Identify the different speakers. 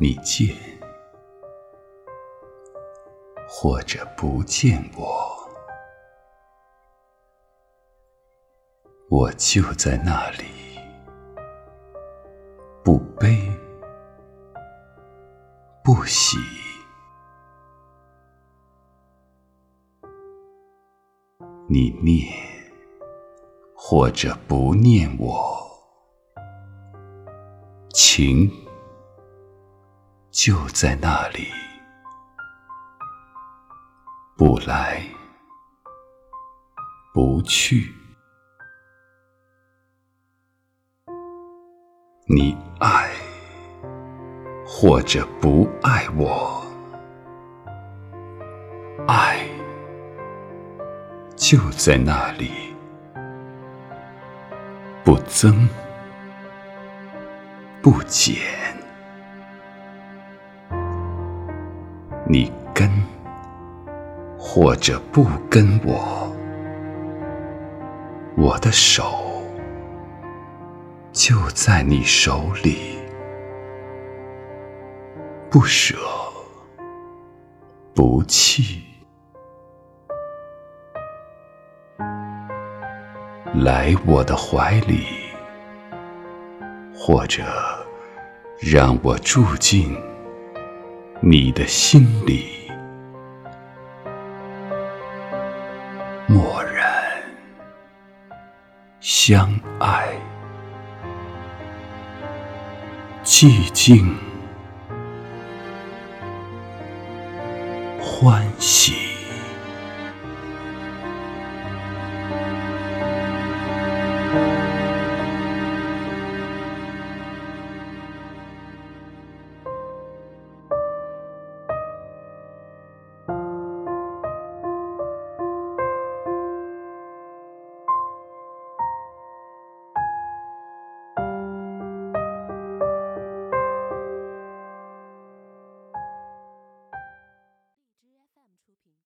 Speaker 1: 你见或者不见我，我就在那里，不悲不喜。你念或者不念我，情就在那里，不来不去。你爱或者不爱我，爱就在那里，不增不减。你跟或者不跟我，我的手。就在你手里，不舍不弃。来我的怀里，或者让我住进你的心里，默然相爱。寂静，欢喜。